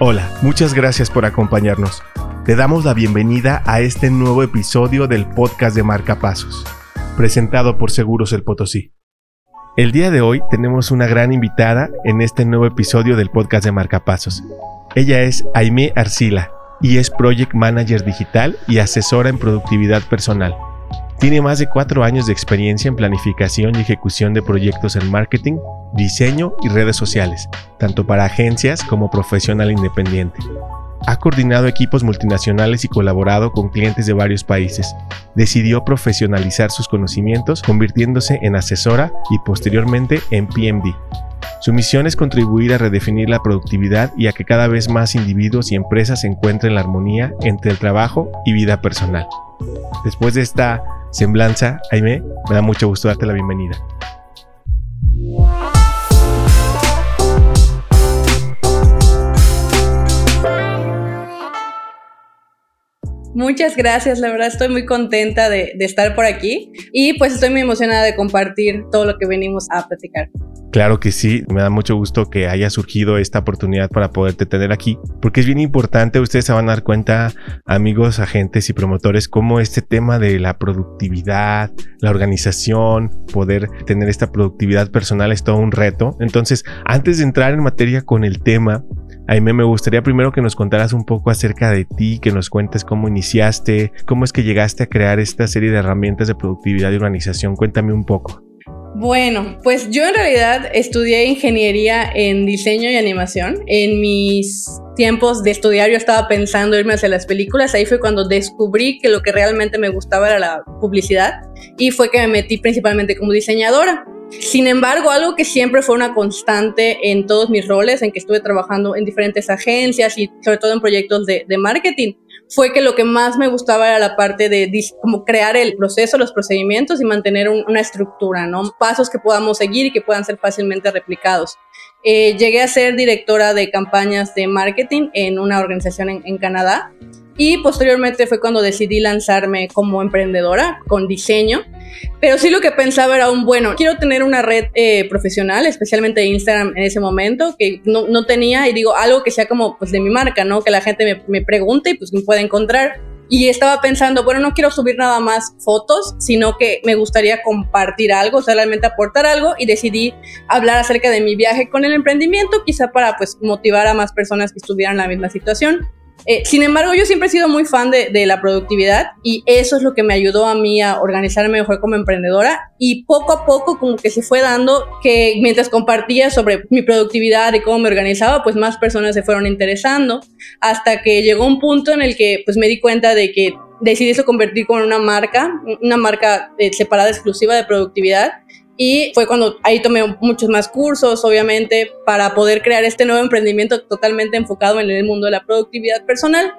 Hola, muchas gracias por acompañarnos. Te damos la bienvenida a este nuevo episodio del podcast de Marcapasos, presentado por Seguros El Potosí. El día de hoy tenemos una gran invitada en este nuevo episodio del podcast de Marcapasos. Ella es Aime Arcila y es Project Manager Digital y asesora en productividad personal. Tiene más de cuatro años de experiencia en planificación y ejecución de proyectos en marketing, diseño y redes sociales, tanto para agencias como profesional independiente. Ha coordinado equipos multinacionales y colaborado con clientes de varios países. Decidió profesionalizar sus conocimientos convirtiéndose en asesora y posteriormente en PMD. Su misión es contribuir a redefinir la productividad y a que cada vez más individuos y empresas encuentren la armonía entre el trabajo y vida personal. Después de esta semblanza, Aime, me da mucho gusto darte la bienvenida. Muchas gracias, la verdad estoy muy contenta de, estar por aquí y pues estoy muy emocionada de compartir todo lo que venimos a platicar. Claro que sí, me da mucho gusto que haya surgido esta oportunidad para poderte tener aquí, porque es bien importante, ustedes se van a dar cuenta, amigos, agentes y promotores, cómo este tema de la productividad, la organización, poder tener esta productividad personal es todo un reto. Entonces, antes de entrar en materia con el tema, Aime, me gustaría primero que nos contaras un poco acerca de ti, que nos cuentes cómo iniciaste, cómo es que llegaste a crear esta serie de herramientas de productividad y organización. Cuéntame un poco. Bueno, pues yo en realidad estudié ingeniería en diseño y animación. En mis tiempos de estudiar yo estaba pensando irme hacia las películas. Ahí fue cuando descubrí que lo que realmente me gustaba era la publicidad y fue que me metí principalmente como diseñadora. Sin embargo, algo que siempre fue una constante en todos mis roles, en que estuve trabajando en diferentes agencias y sobre todo en proyectos de, de marketing, fue que lo que más me gustaba era la parte de como crear el proceso, los procedimientos y mantener una estructura, ¿no? Pasos que podamos seguir y que puedan ser fácilmente replicados. Eh, llegué a ser directora de campañas de marketing en una organización en, en Canadá y posteriormente fue cuando decidí lanzarme como emprendedora con diseño. Pero sí lo que pensaba era un, bueno, quiero tener una red eh, profesional, especialmente Instagram en ese momento, que no, no, tenía, y digo, algo que sea como pues de mi marca, ¿no? Que la gente me, me pregunte y pues me pueda encontrar. Y estaba pensando, bueno, no quiero subir nada más fotos, sino que me gustaría compartir algo, o sea, realmente aportar algo y decidí hablar acerca de mi viaje con el emprendimiento, quizá para pues motivar a más personas que estuvieran en la misma situación. Eh, sin embargo, yo siempre he sido muy fan de, la productividad y eso es lo que me ayudó a mí a organizarme mejor como emprendedora y poco a poco como que se fue dando que mientras compartía sobre mi productividad y cómo me organizaba, pues más personas se fueron interesando hasta que llegó un punto en el que pues me di cuenta de que decidí eso convertir con una marca, una marca eh, separada exclusiva de productividad y fue cuando ahí tomé muchos más cursos, obviamente, para poder crear este nuevo emprendimiento totalmente enfocado en el mundo de la productividad personal.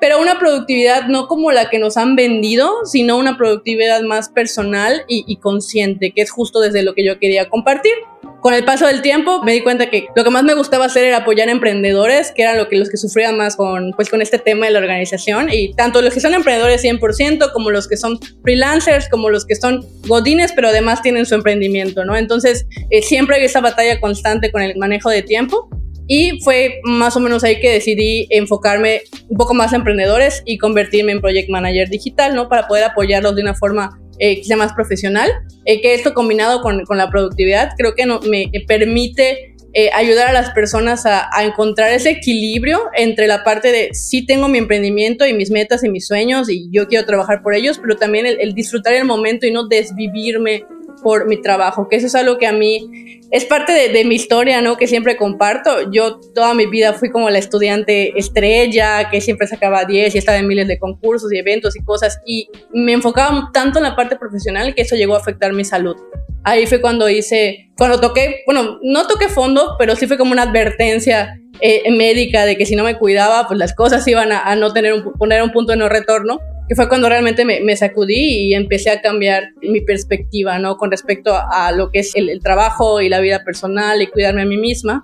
Pero una productividad no como la que nos han vendido, sino una productividad más personal y, consciente, que es justo desde lo que yo quería compartir con el paso del tiempo me di cuenta que lo que más me gustaba hacer era apoyar a emprendedores, que eran lo que, los que sufrían más con, pues, con este tema de la organización. Y tanto los que son emprendedores 100%, como los que son freelancers, como los que son godines, pero además tienen su emprendimiento, ¿no? Entonces, eh, siempre hay esa batalla constante con el manejo de tiempo. Y fue más o menos ahí que decidí enfocarme un poco más a emprendedores y convertirme en project manager digital, ¿no? Para poder apoyarlos de una forma eh, sea más profesional, eh, que esto combinado con, con, la productividad creo que no, me permite eh, ayudar a las personas a, encontrar ese equilibrio entre la parte de sí tengo mi emprendimiento y mis metas y mis sueños y yo quiero trabajar por ellos, pero también el disfrutar el momento y no desvivirme por mi trabajo, que eso es algo que a mí es parte de, de, mi historia, ¿no? Que siempre comparto. Yo toda mi vida fui como la estudiante estrella, que siempre sacaba 10 y estaba en miles de concursos y eventos y cosas, y me enfocaba tanto en la parte profesional que eso llegó a afectar mi salud. Ahí fue cuando hice, cuando toqué, bueno, no toqué fondo, pero sí fue como una advertencia eh, médica de que si no me cuidaba, pues las cosas iban a, a no tener un, poner un punto de no retorno que fue cuando realmente me, sacudí y empecé a cambiar mi perspectiva, ¿no? Con respecto a, a lo que es el, el, trabajo y la vida personal y cuidarme a mí misma.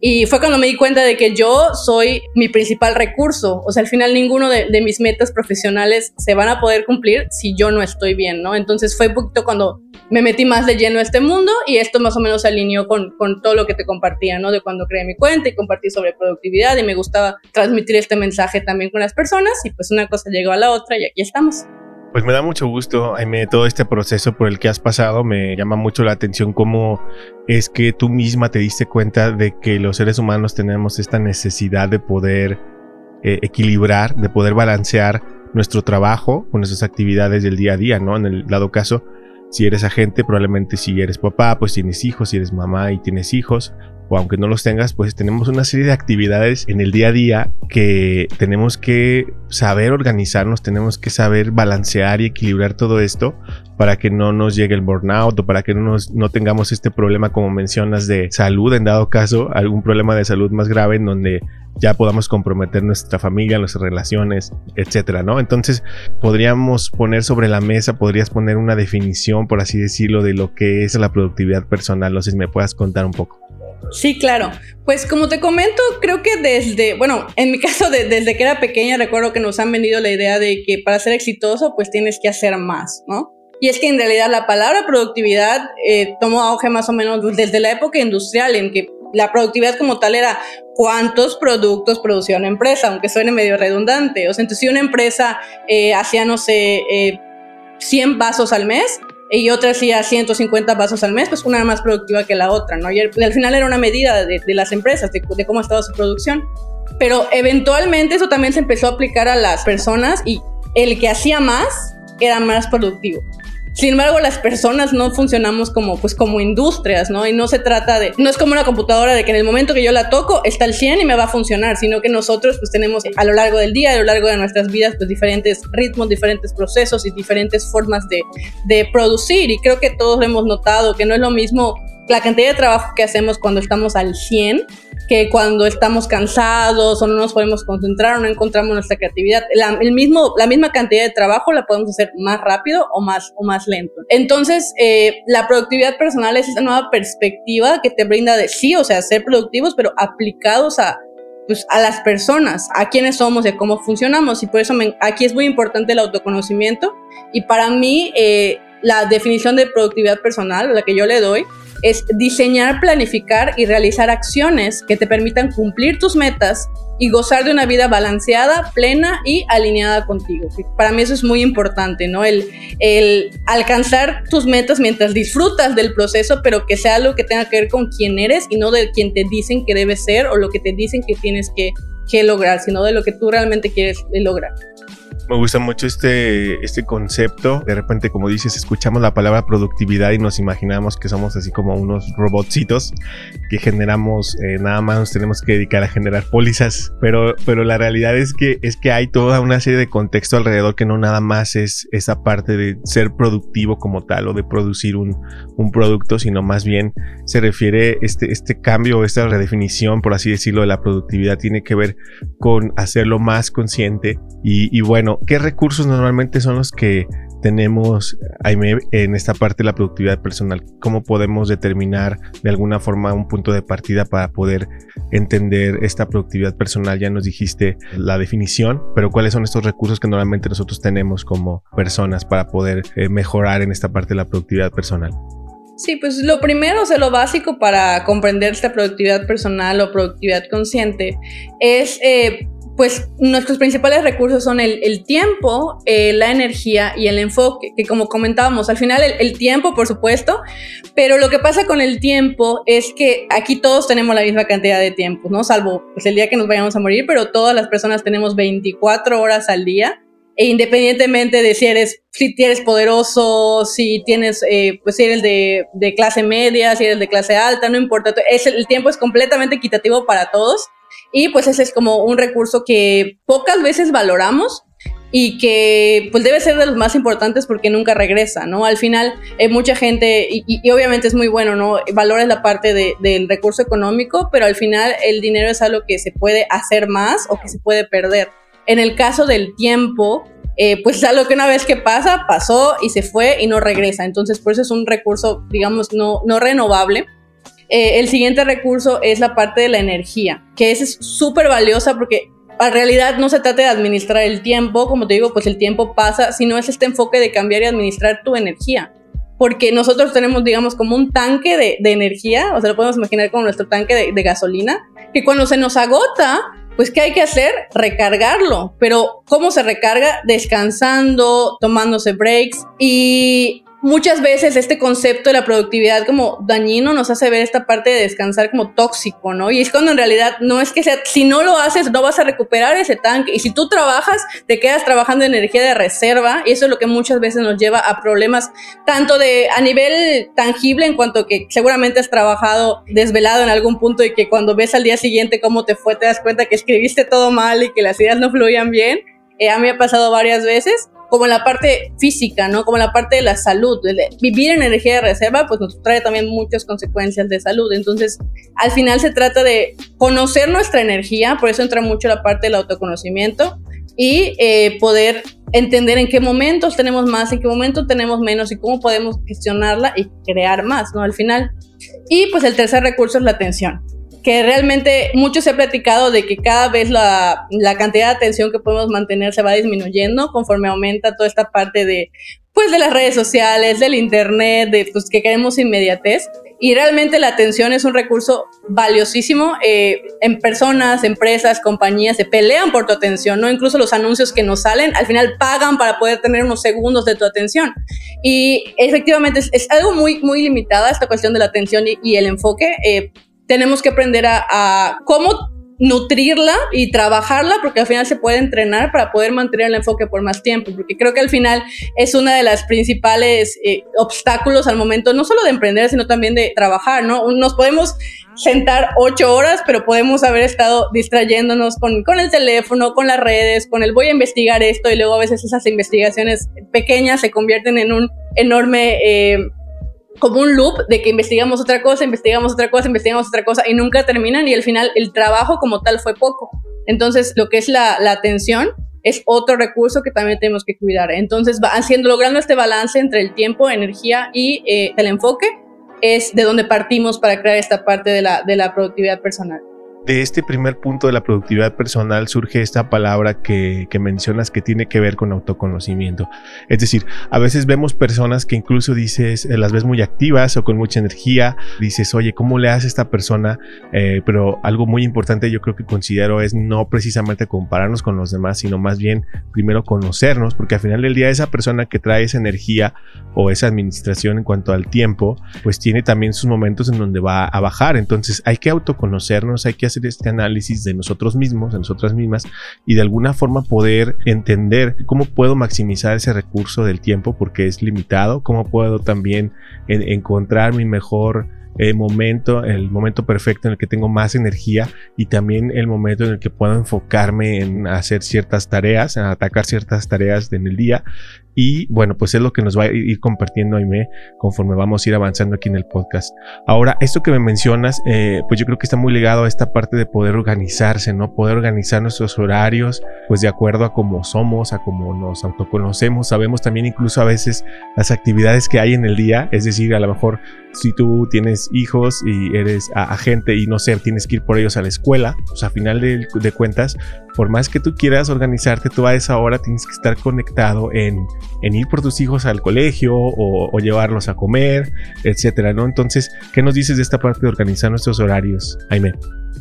Y fue cuando me di cuenta de que yo soy mi principal recurso. O sea, al final ninguno de, mis metas profesionales se van a poder cumplir si yo no estoy bien, ¿no? Entonces fue un poquito cuando me metí más de lleno a este mundo y esto más o menos se alineó con, con todo lo que te compartía, ¿no? De cuando creé mi cuenta y compartí sobre productividad y me gustaba transmitir este mensaje también con las personas y pues una cosa llegó a la otra y aquí estamos. Pues me da mucho gusto, Jaime, todo este proceso por el que has pasado. Me llama mucho la atención cómo es que tú misma te diste cuenta de que los seres humanos tenemos esta necesidad de poder eh, equilibrar, de poder balancear nuestro trabajo con nuestras actividades del día a día, ¿no? En el dado caso, si eres agente, probablemente si eres papá, pues tienes hijos, si eres mamá y tienes hijos, o aunque no los tengas, pues tenemos una serie de actividades en el día a día que tenemos que saber organizarnos, tenemos que saber balancear y equilibrar todo esto para que no nos llegue el burnout o para que no, nos, no tengamos este problema como mencionas de salud, en dado caso, algún problema de salud más grave en donde ya podamos comprometer nuestra familia, nuestras relaciones, etcétera, ¿no? Entonces, podríamos poner sobre la mesa, podrías poner una definición, por así decirlo, de lo que es la productividad personal. No sé si me puedas contar un poco. Sí, claro. Pues como te comento, creo que desde, bueno, en mi caso desde que era pequeña recuerdo que nos han vendido la idea de que para ser exitoso pues tienes que hacer más, ¿no? Y es que en realidad la palabra productividad eh, tomó auge más o menos desde la época industrial en que la productividad como tal era cuántos productos producía una empresa, aunque suene medio redundante. O sea, entonces si una empresa eh, hacía, no sé, 100 eh, vasos al mes, y otra hacía 150 vasos al mes, pues una más productiva que la otra, ¿no? Y al, final era una medida de, las empresas, de, de, cómo estaba su producción. Pero eventualmente eso también se empezó a aplicar a las personas y el que hacía más era más productivo. Sin embargo, las personas no funcionamos como, pues, como industrias, ¿no? Y no se trata de, no es como una computadora de que en el momento que yo la toco está el 100 y me va a funcionar, sino que nosotros pues tenemos a lo largo del día, a lo largo de nuestras vidas, pues diferentes ritmos, diferentes procesos y diferentes formas de, de producir. Y creo que todos hemos notado, que no es lo mismo la cantidad de trabajo que hacemos cuando estamos al 100 que cuando estamos cansados o no nos podemos concentrar o no encontramos nuestra creatividad. La, el mismo, la misma cantidad de trabajo la podemos hacer más rápido o más, o más lento. Entonces, eh, la productividad personal es esa nueva perspectiva que te brinda de sí, o sea, ser productivos, pero aplicados a, pues, a las personas, a quiénes somos y a cómo funcionamos. Y por eso aquí es muy importante el autoconocimiento. Y para mí, eh, la definición de productividad personal, la que yo le doy, es diseñar, planificar y realizar acciones que te permitan cumplir tus metas y gozar de una vida balanceada, plena y alineada contigo. Para mí eso es muy importante, ¿no? El, alcanzar tus metas mientras disfrutas del proceso, pero que sea algo que tenga que ver con quién eres y no de quien te dicen que debes ser o lo que te dicen que tienes que, que lograr, sino de lo que tú realmente quieres lograr. Me gusta mucho este, este concepto. De repente, como dices, escuchamos la palabra productividad y nos imaginamos que somos así como unos robotcitos que generamos, eh, nada más nos tenemos que dedicar a generar pólizas. Pero, pero la realidad es que, es que hay toda una serie de contexto alrededor que no nada más es esa parte de ser productivo como tal o de producir un, un producto, sino más bien se refiere este, este cambio, esta redefinición, por así decirlo, de la productividad tiene que ver con hacerlo más consciente y, y bueno, ¿qué recursos normalmente son los que tenemos en esta parte de la productividad personal? ¿Cómo podemos determinar de alguna forma un punto de partida para poder entender esta productividad personal? Ya nos dijiste la definición, pero ¿cuáles son estos recursos que normalmente nosotros tenemos como personas para poder eh, mejorar en esta parte de la productividad personal? Sí, pues lo primero, o sea, lo básico para comprender esta productividad personal o productividad consciente es eh, pues nuestros principales recursos son el, tiempo, eh, la energía y el enfoque, que como comentábamos, al final el, tiempo, por supuesto, pero lo que pasa con el tiempo es que aquí todos tenemos la misma cantidad de tiempo, ¿no? Salvo pues, el día que nos vayamos a morir, pero todas las personas tenemos 24 horas al día. E independientemente de si eres, si eres poderoso, si tienes, eh, pues si eres de, de, clase media, si eres de clase alta, no importa, es, el tiempo es completamente equitativo para todos y pues ese es como un recurso que pocas veces valoramos y que pues debe ser de los más importantes porque nunca regresa, ¿no? Al final eh, mucha gente, y, obviamente es muy bueno, ¿no? Valora la parte del recurso económico, pero al final el dinero es algo que se puede hacer más o que se puede perder. En el caso del tiempo, eh, pues es algo que una vez que pasa, pasó y se fue y no regresa. Entonces por eso es un recurso, digamos, no, no renovable eh, el siguiente recurso es la parte de la energía, que es súper valiosa porque en realidad no se trata de administrar el tiempo, como te digo, pues el tiempo pasa, sino es este enfoque de cambiar y administrar tu energía. Porque nosotros tenemos, digamos, como un tanque de, energía, o sea, lo podemos imaginar como nuestro tanque de, de gasolina, que cuando se nos agota, pues ¿qué hay que hacer? Recargarlo. Pero ¿cómo se recarga? Descansando, tomándose breaks. Y muchas veces este concepto de la productividad como dañino nos hace ver esta parte de descansar como tóxico, ¿no? Y es cuando en realidad no es que sea, si no lo haces, no vas a recuperar ese tanque. Y si tú trabajas, te quedas trabajando en energía de reserva. Y eso es lo que muchas veces nos lleva a problemas, tanto de a nivel tangible, en cuanto que seguramente has trabajado desvelado en algún punto y que cuando ves al día siguiente cómo te fue, te das cuenta que escribiste todo mal y que las ideas no fluían bien. Eh, a mí me ha pasado varias veces como la parte física, ¿no? Como la parte de la salud. vivir en energía de reserva, pues nos trae también muchas consecuencias de salud. Entonces, al final se trata de conocer nuestra energía, por eso entra mucho la parte del autoconocimiento y eh, poder entender en qué momentos tenemos más, en qué momentos tenemos menos y cómo podemos gestionarla y crear más, ¿no? Al final. Y pues el tercer recurso es la atención que realmente mucho se ha platicado de que cada vez la, la, cantidad de atención que podemos mantener se va disminuyendo conforme aumenta toda esta parte de, pues, de las redes sociales, del internet, de pues, que queremos inmediatez. Y realmente la atención es un recurso valiosísimo. Eh, en personas, empresas, compañías se pelean por tu atención, ¿no? Incluso los anuncios que nos salen, al final pagan para poder tener unos segundos de tu atención. Y efectivamente es, algo muy, muy limitada esta cuestión de la atención y, el enfoque. Eh, tenemos que aprender a, cómo nutrirla y trabajarla porque al final se puede entrenar para poder mantener el enfoque por más tiempo porque creo que al final es una de las principales eh, obstáculos al momento no solo de emprender sino también de trabajar no nos podemos sentar ocho horas pero podemos haber estado distrayéndonos con, con el teléfono con las redes con el voy a investigar esto y luego a veces esas investigaciones pequeñas se convierten en un enorme eh, como un loop de que investigamos otra cosa, investigamos otra cosa, investigamos otra cosa y nunca terminan y al final el trabajo como tal fue poco. Entonces, lo que es la, la atención es otro recurso que también tenemos que cuidar. Entonces, va haciendo, logrando este balance entre el tiempo, energía y eh, el enfoque, es de donde partimos para crear esta parte de la, de la productividad personal de este primer punto de la productividad personal surge esta palabra que, mencionas que tiene que ver con autoconocimiento. Es decir, a veces vemos personas que incluso dices, eh, las ves muy activas o con mucha energía, dices, oye, ¿cómo le hace esta persona? Eh, pero algo muy importante yo creo que considero es no precisamente compararnos con los demás, sino más bien primero conocernos, porque al final del día esa persona que trae esa energía o esa administración en cuanto al tiempo, pues tiene también sus momentos en donde va a bajar. Entonces hay que autoconocernos, hay que hacer este análisis de nosotros mismos, de nosotras mismas, y de alguna forma poder entender cómo puedo maximizar ese recurso del tiempo porque es limitado, cómo puedo también encontrar mi mejor el momento, el momento perfecto en el que tengo más energía y también el momento en el que puedo enfocarme en hacer ciertas tareas, en atacar ciertas tareas en el día. Y bueno, pues es lo que nos va a ir compartiendo Aime conforme vamos a ir avanzando aquí en el podcast. Ahora, esto que me mencionas, eh, pues yo creo que está muy ligado a esta parte de poder organizarse, ¿no? Poder organizar nuestros horarios, pues de acuerdo a cómo somos, a cómo nos autoconocemos. Sabemos también incluso a veces las actividades que hay en el día, es decir, a lo mejor si tú tienes hijos y eres agente y no sé, tienes que ir por ellos a la escuela, pues a final de, cuentas, por más que tú quieras organizarte, tú a esa hora tienes que estar conectado en, ir por tus hijos al colegio o, llevarlos a comer, etcétera, ¿no? Entonces, ¿qué nos dices de esta parte de organizar nuestros horarios, Jaime?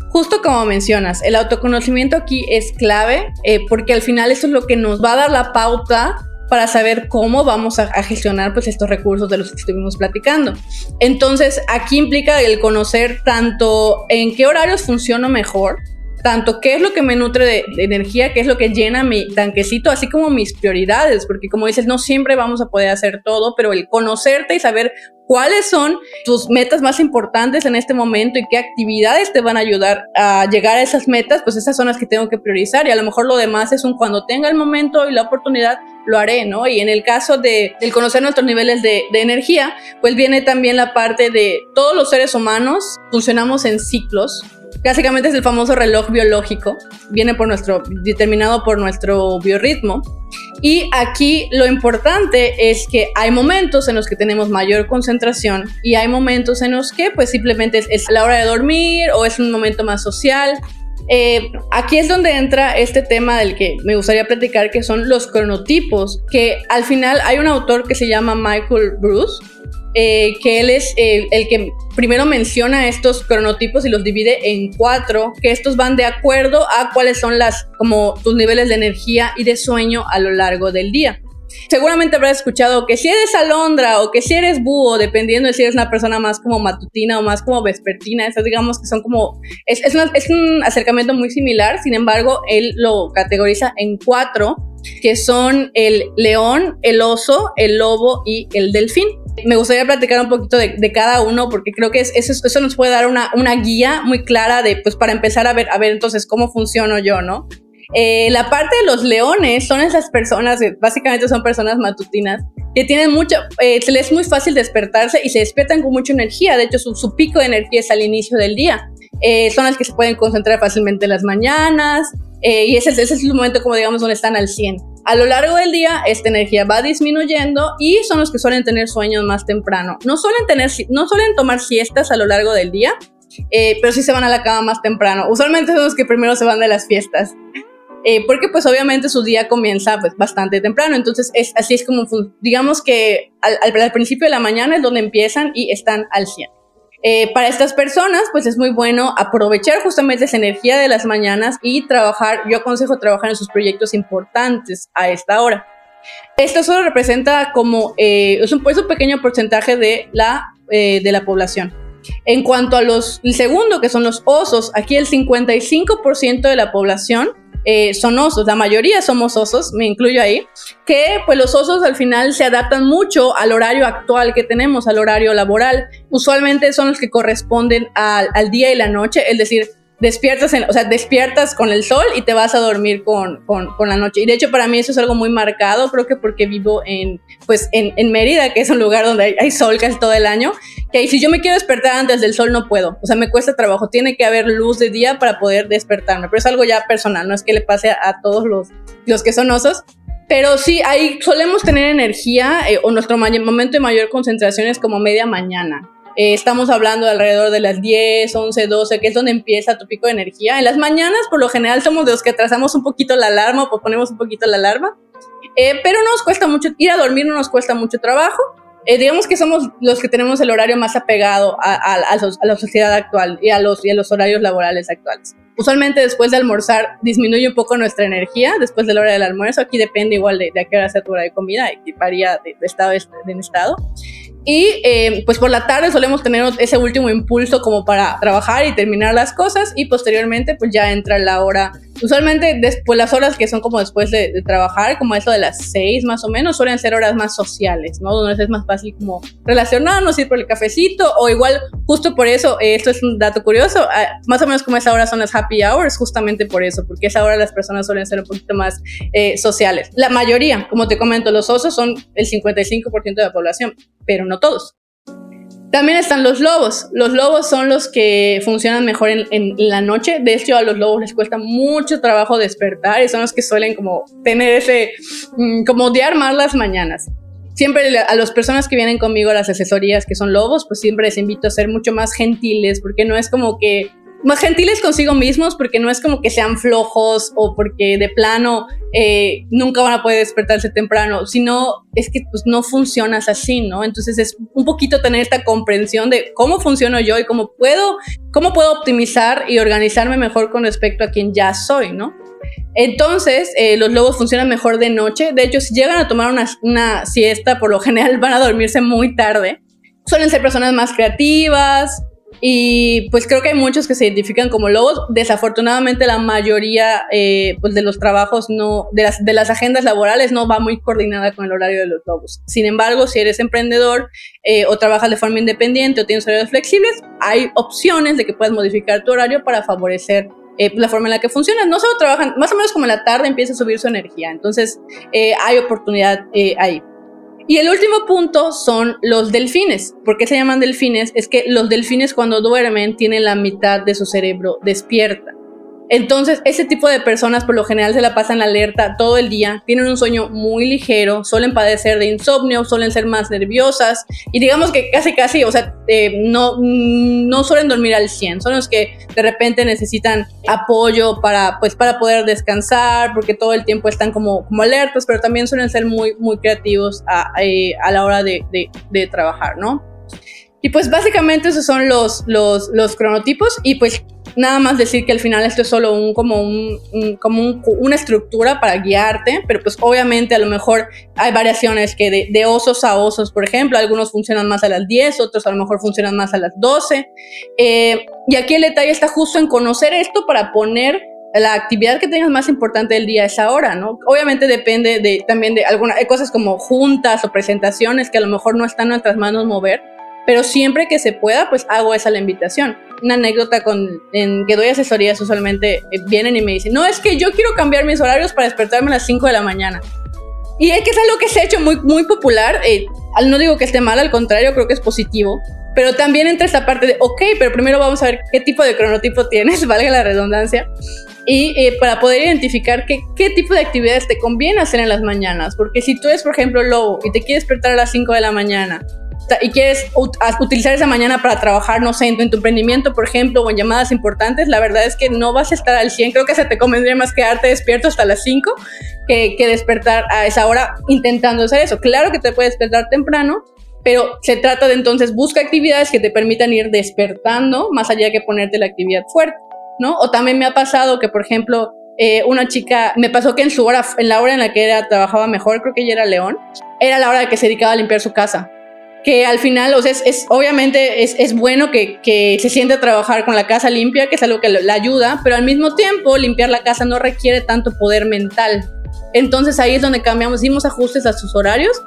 Justo como mencionas, el autoconocimiento aquí es clave eh, porque al final eso es lo que nos va a dar la pauta para saber cómo vamos a, gestionar pues estos recursos de los que estuvimos platicando. Entonces, aquí implica el conocer tanto en qué horarios funciono mejor, tanto qué es lo que me nutre de, energía, qué es lo que llena mi tanquecito, así como mis prioridades, porque como dices, no siempre vamos a poder hacer todo, pero el conocerte y saber cuáles son tus metas más importantes en este momento y qué actividades te van a ayudar a llegar a esas metas, pues esas son las que tengo que priorizar y a lo mejor lo demás es un cuando tenga el momento y la oportunidad lo haré, ¿no? Y en el caso de del conocer nuestros niveles de, de energía, pues viene también la parte de todos los seres humanos funcionamos en ciclos Básicamente es el famoso reloj biológico, viene por nuestro, determinado por nuestro biorritmo. Y aquí lo importante es que hay momentos en los que tenemos mayor concentración y hay momentos en los que pues simplemente es, la hora de dormir o es un momento más social eh, aquí es donde entra este tema del que me gustaría platicar, que son los cronotipos, que al final hay un autor que se llama Michael Bruce, eh, que él es el, que primero menciona estos cronotipos y los divide en cuatro, que estos van de acuerdo a cuáles son las, como tus niveles de energía y de sueño a lo largo del día. Seguramente habrás escuchado que si eres alondra o que si eres búho, dependiendo de si eres una persona más como matutina o más como vespertina, esas digamos que son como, es, un acercamiento muy similar, sin embargo, él lo categoriza en cuatro, que son el león, el oso, el lobo y el delfín. Me gustaría platicar un poquito de, cada uno porque creo que eso, nos puede dar una, una, guía muy clara de, pues, para empezar a ver, a ver entonces cómo funciono yo, ¿no? Eh, la parte de los leones son esas personas, básicamente son personas matutinas, que tienen mucho, eh, se les es muy fácil despertarse y se despiertan con mucha energía. De hecho, su, pico de energía es al inicio del día. Eh, son las que se pueden concentrar fácilmente en las mañanas y ese, ese, es el momento, como digamos, donde están al 100. A lo largo del día, esta energía va disminuyendo y son los que suelen tener sueños más temprano. No suelen, tener, no suelen tomar siestas a lo largo del día, pero sí se van a la cama más temprano. Usualmente son los que primero se van de las fiestas. Eh, porque pues obviamente su día comienza pues bastante temprano, entonces es, así es como, digamos que al, al, principio de la mañana es donde empiezan y están al 100. Eh, para estas personas pues es muy bueno aprovechar justamente esa energía de las mañanas y trabajar, yo aconsejo trabajar en sus proyectos importantes a esta hora. Esto solo representa como, eh, es, un, es, un, pequeño porcentaje de la, de la población. En cuanto a los, el segundo, que son los osos, aquí el 55% de la población eh, son osos, la mayoría somos osos, me incluyo ahí, que pues los osos al final se adaptan mucho al horario actual que tenemos, al horario laboral. Usualmente son los que corresponden al, al día y la noche, es decir, despiertas, o sea, despiertas con el sol y te vas a dormir con, con, la noche. Y de hecho para mí eso es algo muy marcado, creo que porque vivo en, pues, en, en Mérida, que es un lugar donde hay, hay, sol casi todo el año, que si yo me quiero despertar antes del sol no puedo, o sea, me cuesta trabajo, tiene que haber luz de día para poder despertarme, pero es algo ya personal, no es que le pase a, todos los, los que son osos. Pero sí, ahí solemos tener energía eh, o nuestro momento de mayor concentración es como media mañana. Eh, estamos hablando de alrededor de las 10, 11, 12, que es donde empieza tu pico de energía. En las mañanas, por lo general, somos de los que atrasamos un poquito la alarma o ponemos un poquito la alarma. Eh, pero nos cuesta mucho, ir a dormir no nos cuesta mucho trabajo. Eh, digamos que somos los que tenemos el horario más apegado a, a, la sociedad actual y a, los, y a los horarios laborales actuales. Usualmente después de almorzar disminuye un poco nuestra energía después de la hora del almuerzo. Aquí depende igual de, de a qué hora sea tu hora de comida y varía de, de estado en estado. Y eh, pues por la tarde solemos tener ese último impulso como para trabajar y terminar las cosas y posteriormente pues ya entra la hora Usualmente después las horas que son como después de, trabajar, como eso de las seis más o menos, suelen ser horas más sociales, ¿no? Donde es más fácil como relacionarnos, ir por el cafecito o igual justo por eso, eh, esto es un dato curioso, ah, más o menos como esa hora son las happy hours, justamente por eso, porque esa hora las personas suelen ser un poquito más eh, sociales. La mayoría, como te comento, los osos son el 55% de la población, pero no todos. También están los lobos. Los lobos son los que funcionan mejor en, la noche. De hecho, a los lobos les cuesta mucho trabajo despertar y son los que suelen como tener ese, mm, como odiar más las mañanas. Siempre a las personas que vienen conmigo a las asesorías que son lobos, pues siempre les invito a ser mucho más gentiles, porque no es como que más gentiles consigo mismos porque no es como que sean flojos o porque de plano eh, nunca van a poder despertarse temprano, sino es que pues no funcionas así, ¿no? Entonces es un poquito tener esta comprensión de cómo funciono yo y cómo puedo, cómo puedo optimizar y organizarme mejor con respecto a quien ya soy, ¿no? Entonces, eh, los lobos funcionan mejor de noche. De hecho, si llegan a tomar una, una siesta, por lo general van a dormirse muy tarde. Suelen ser personas más creativas, y pues creo que hay muchos que se identifican como lobos. Desafortunadamente la mayoría eh, pues de los trabajos no, de las, de las agendas laborales no va muy coordinada con el horario de los lobos. Sin embargo, si eres emprendedor eh, o trabajas de forma independiente o tienes horarios flexibles, hay opciones de que puedas modificar tu horario para favorecer eh, la forma en la que funciona. No solo trabajan, más o menos como en la tarde empieza a subir su energía. Entonces hay oportunidad ahí. Y el último punto son los delfines. ¿Por qué se llaman delfines? Es que los delfines cuando duermen tienen la mitad de su cerebro despierta. Entonces, ese tipo de personas por lo general se la pasan alerta todo el día, tienen un sueño muy ligero, suelen padecer de insomnio, suelen ser más nerviosas y digamos que casi casi, o sea, eh, no, no suelen dormir al 100, son los que de repente necesitan apoyo para, pues, para poder descansar, porque todo el tiempo están como, como alertas, pero también suelen ser muy, muy creativos a, eh, la hora de, de, de trabajar, ¿no? Y pues básicamente esos son los, los, los cronotipos y pues nada más decir que al final esto es solo un, como, un, como una estructura para guiarte, pero pues obviamente a lo mejor hay variaciones que de, osos a osos, por ejemplo, algunos funcionan más a las 10, otros a lo mejor funcionan más a las 12. Eh, y aquí el detalle está justo en conocer esto para poner la actividad que tengas más importante del día a esa hora, ¿no? Obviamente depende de, también de algunas cosas como juntas o presentaciones que a lo mejor no están en nuestras manos mover, pero siempre que se pueda, pues hago esa la invitación. Una anécdota con, que doy asesorías usualmente eh, vienen y me dicen, no, es que yo quiero cambiar mis horarios para despertarme a las 5 de la mañana. Y es que es algo que se ha hecho muy, muy popular. Eh, no digo que esté mal, al contrario, creo que es positivo. Pero también entra esta parte de, ok, pero primero vamos a ver qué tipo de cronotipo tienes, valga la redundancia. Y eh, para poder identificar qué, qué tipo de actividades te conviene hacer en las mañanas. Porque si tú eres, por ejemplo, lobo y te quieres despertar a las 5 de la mañana y quieres utilizar esa mañana para trabajar, no sé, en tu, emprendimiento, por ejemplo, o en llamadas importantes, la verdad es que no vas a estar al 100. Creo que se te convendría más quedarte despierto hasta las 5 que, despertar a esa hora intentando hacer eso. Claro que te puedes despertar temprano, pero se trata de entonces busca actividades que te permitan ir despertando más allá que ponerte la actividad fuerte, ¿no? O también me ha pasado que, por ejemplo, eh, una chica, me pasó que en su hora, en la hora en la que era, trabajaba mejor, creo que ella era León, era la hora que se dedicaba a limpiar su casa que al final, o sea, es, obviamente es, es bueno que, que, se siente a trabajar con la casa limpia, que es algo que la ayuda, pero al mismo tiempo limpiar la casa no requiere tanto poder mental. Entonces ahí es donde cambiamos, hicimos ajustes a sus horarios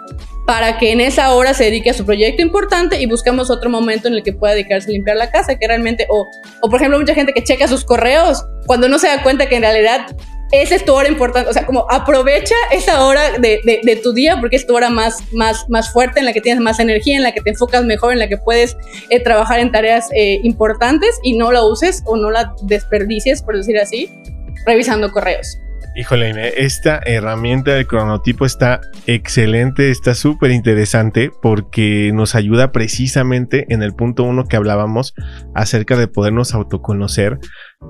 para que en esa hora se dedique a su proyecto importante y buscamos otro momento en el que pueda dedicarse a limpiar la casa, que realmente, o, o por ejemplo, mucha gente que checa sus correos cuando no se da cuenta que en realidad esa es tu hora importante, o sea, como aprovecha esa hora de, de, tu día porque es tu hora más, más, más fuerte, en la que tienes más energía, en la que te enfocas mejor, en la que puedes eh, trabajar en tareas eh, importantes y no la uses o no la desperdicies, por decir así, revisando correos. Híjole, esta herramienta del cronotipo está excelente, está súper interesante porque nos ayuda precisamente en el punto uno que hablábamos acerca de podernos autoconocer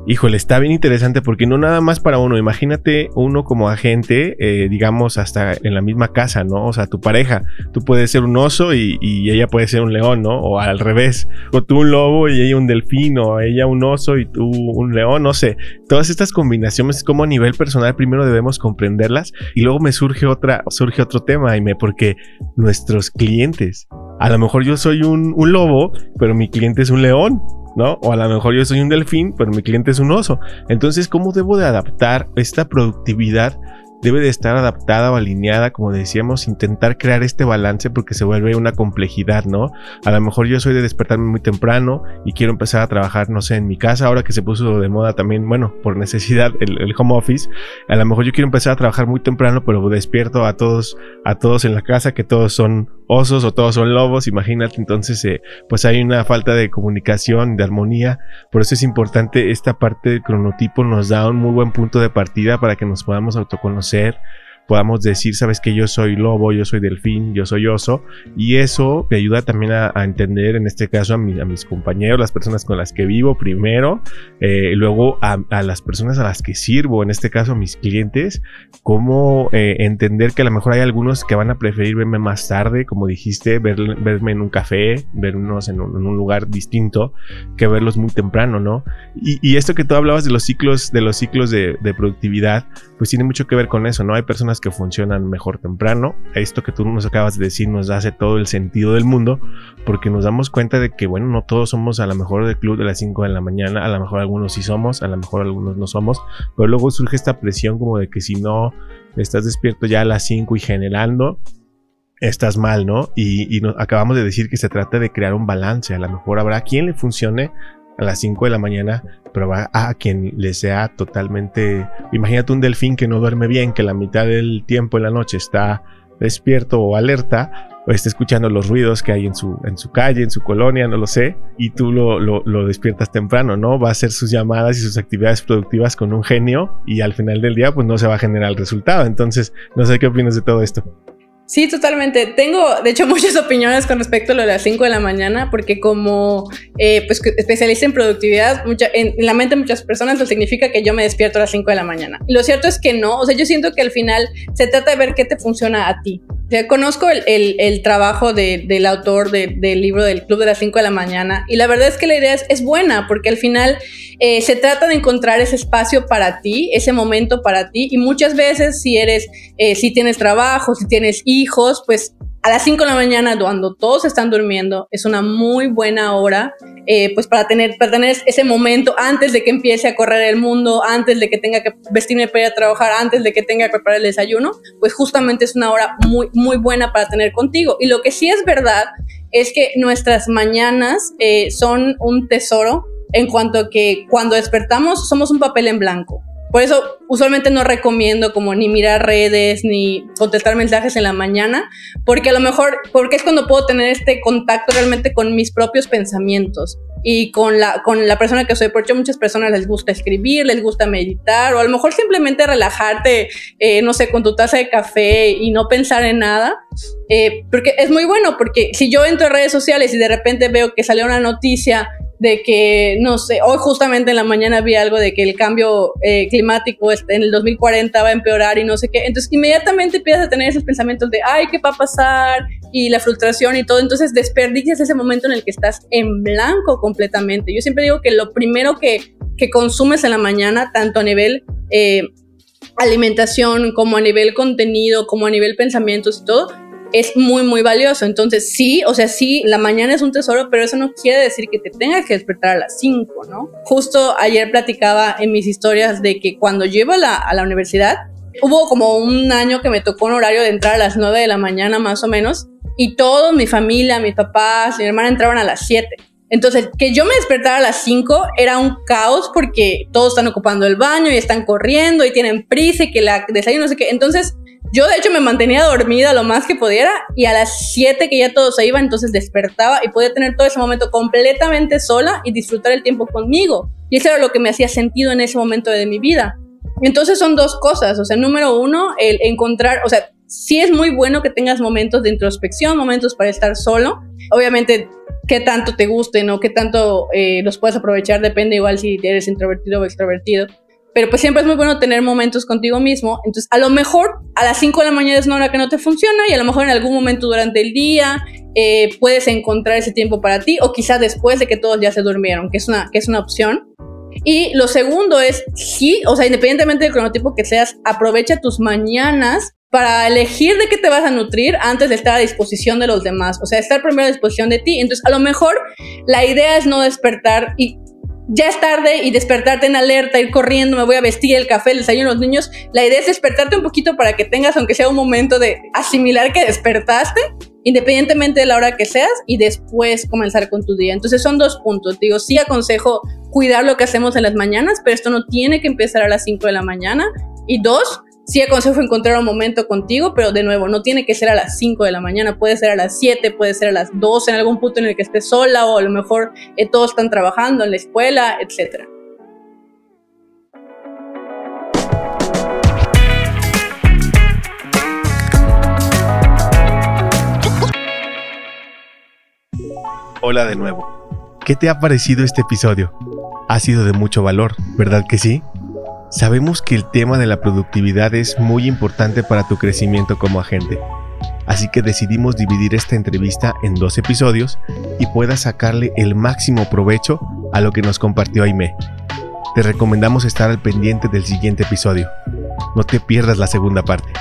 Híjole, está bien interesante porque no nada más para uno. Imagínate uno como agente, eh, digamos, hasta en la misma casa, ¿no? O sea, tu pareja. Tú puedes ser un oso y, ella puede ser un león, ¿no? O al revés. O tú un lobo y ella un delfín, o ella un oso y tú un león, no sé. Todas estas combinaciones, como a nivel personal, primero debemos comprenderlas. Y luego me surge otra, surge otro tema, Aime, porque nuestros clientes. A lo mejor yo soy un, un lobo, pero mi cliente es un león. ¿No? O a lo mejor yo soy un delfín, pero mi cliente es un oso. Entonces, ¿cómo debo de adaptar esta productividad debe de estar adaptada o alineada, como decíamos, intentar crear este balance porque se vuelve una complejidad, ¿no? A lo mejor yo soy de despertarme muy temprano y quiero empezar a trabajar, no sé, en mi casa, ahora que se puso de moda también, bueno, por necesidad el, home office, a lo mejor yo quiero empezar a trabajar muy temprano, pero despierto a todos, a todos en la casa, que todos son osos o todos son lobos, imagínate, entonces eh, pues hay una falta de comunicación, de armonía, por eso es importante esta parte del cronotipo, nos da un muy buen punto de partida para que nos podamos autoconocer ser podamos decir, sabes que yo soy lobo, yo soy delfín, yo soy oso, y eso me ayuda también a, entender, en este caso, a, mis compañeros, las personas con las que vivo primero, eh, luego a, las personas a las que sirvo, en este caso a mis clientes, cómo eh, entender que a lo mejor hay algunos que van a preferir verme más tarde, como dijiste, verme en un café, vernos en un, lugar distinto, que verlos muy temprano, ¿no? Y, esto que tú hablabas de los ciclos, de los ciclos de, de productividad, pues tiene mucho que ver con eso, ¿no? Hay personas que funcionan mejor temprano. Esto que tú nos acabas de decir nos hace todo el sentido del mundo porque nos damos cuenta de que, bueno, no todos somos a lo mejor del club de las 5 de la mañana, a lo mejor algunos sí somos, a lo mejor algunos no somos, pero luego surge esta presión como de que si no estás despierto ya a las 5 y generando, estás mal, ¿no? Y, acabamos de decir que se trata de crear un balance. A lo mejor habrá quien le funcione a las 5 de la mañana, pero va a quien le sea totalmente... Imagínate un delfín que no duerme bien, que la mitad del tiempo en la noche está despierto o alerta o esté escuchando los ruidos que hay en su, en su calle, en su colonia, no lo sé, y tú lo, lo, despiertas temprano, ¿no? Va a hacer sus llamadas y sus actividades productivas con un genio y al final del día pues no se va a generar el resultado. Entonces, no sé qué opinas de todo esto. Sí, totalmente. Tengo, de hecho, muchas opiniones con respecto a lo de las 5 de la mañana, porque como eh, pues, especialista en productividad, mucha, en, la mente de muchas personas lo significa que yo me despierto a las 5 de la mañana. Lo cierto es que no, o sea, yo siento que al final se trata de ver qué te funciona a ti. O sea, conozco el, el, trabajo de, del autor del libro del Club de las 5 de la mañana y la verdad es que la idea es, es buena porque al final eh, se trata de encontrar ese espacio para ti, ese momento para ti y muchas veces si eres, eh, si tienes trabajo, si tienes hijos, pues a las 5 de la mañana, cuando todos están durmiendo, es una muy buena hora, eh, pues para tener, para tener ese momento antes de que empiece a correr el mundo, antes de que tenga que vestirme para ir a trabajar, antes de que tenga que preparar el desayuno, pues justamente es una hora muy, muy buena para tener contigo. Y lo que sí es verdad es que nuestras mañanas eh, son un tesoro en cuanto a que cuando despertamos somos un papel en blanco. Por eso usualmente no recomiendo como ni mirar redes ni contestar mensajes en la mañana, porque a lo mejor, porque es cuando puedo tener este contacto realmente con mis propios pensamientos y con la, con la persona que soy. Porque a muchas personas les gusta escribir, les gusta meditar, o a lo mejor simplemente relajarte, eh, no sé, con tu taza de café y no pensar en nada. Eh, porque es muy bueno, porque si yo entro a redes sociales y de repente veo que salió una noticia de que, no sé, hoy justamente en la mañana vi algo de que el cambio eh, climático en el 2040 va a empeorar y no sé qué. Entonces inmediatamente empiezas a tener esos pensamientos de, ay, ¿qué va a pasar? Y la frustración y todo. Entonces desperdicias ese momento en el que estás en blanco completamente. Yo siempre digo que lo primero que, que consumes en la mañana, tanto a nivel... Eh, alimentación como a nivel contenido, como a nivel pensamientos y todo, es muy, muy valioso. Entonces, sí, o sea, sí, la mañana es un tesoro, pero eso no quiere decir que te tengas que despertar a las 5, ¿no? Justo ayer platicaba en mis historias de que cuando llevo a la, a la universidad, hubo como un año que me tocó un horario de entrar a las 9 de la mañana más o menos, y todos, mi familia, mis papás, mi hermana entraban a las 7. Entonces, que yo me despertara a las 5 era un caos porque todos están ocupando el baño y están corriendo y tienen prisa y que la desayuno, no sé qué. Entonces, yo de hecho me mantenía dormida lo más que pudiera y a las 7 que ya todo se iba, entonces despertaba y podía tener todo ese momento completamente sola y disfrutar el tiempo conmigo. Y eso era lo que me hacía sentido en ese momento de mi vida. Entonces son dos cosas, o sea, número uno, el encontrar, o sea, sí es muy bueno que tengas momentos de introspección, momentos para estar solo. Obviamente, qué tanto te gusten o qué tanto eh, los puedes aprovechar, depende igual si eres introvertido o extrovertido pero pues siempre es muy bueno tener momentos contigo mismo. Entonces, a lo mejor a las 5 de la mañana es una hora que no te funciona y a lo mejor en algún momento durante el día eh, puedes encontrar ese tiempo para ti o quizá después de que todos ya se durmieron, que es una, que es una opción. Y lo segundo es, sí, o sea, independientemente del cronotipo que seas, aprovecha tus mañanas para elegir de qué te vas a nutrir antes de estar a disposición de los demás, o sea, estar primero a disposición de ti. Entonces, a lo mejor la idea es no despertar y ya es tarde y despertarte en alerta, ir corriendo, me voy a vestir el café, el desayuno los niños. La idea es despertarte un poquito para que tengas, aunque sea un momento de asimilar que despertaste, independientemente de la hora que seas, y después comenzar con tu día. Entonces son dos puntos. Digo, sí aconsejo cuidar lo que hacemos en las mañanas, pero esto no tiene que empezar a las 5 de la mañana. Y dos, sí aconsejo encontrar un momento contigo, pero de nuevo, no tiene que ser a las 5 de la mañana, puede ser a las 7, puede ser a las 2, en algún punto en el que estés sola o a lo mejor eh, todos están trabajando en la escuela, etc. Hola de nuevo. ¿Qué te ha parecido este episodio? Ha sido de mucho valor, ¿verdad que sí? Sabemos que el tema de la productividad es muy importante para tu crecimiento como agente, así que decidimos dividir esta entrevista en dos episodios y puedas sacarle el máximo provecho a lo que nos compartió Aime. Te recomendamos estar al pendiente del siguiente episodio. No te pierdas la segunda parte.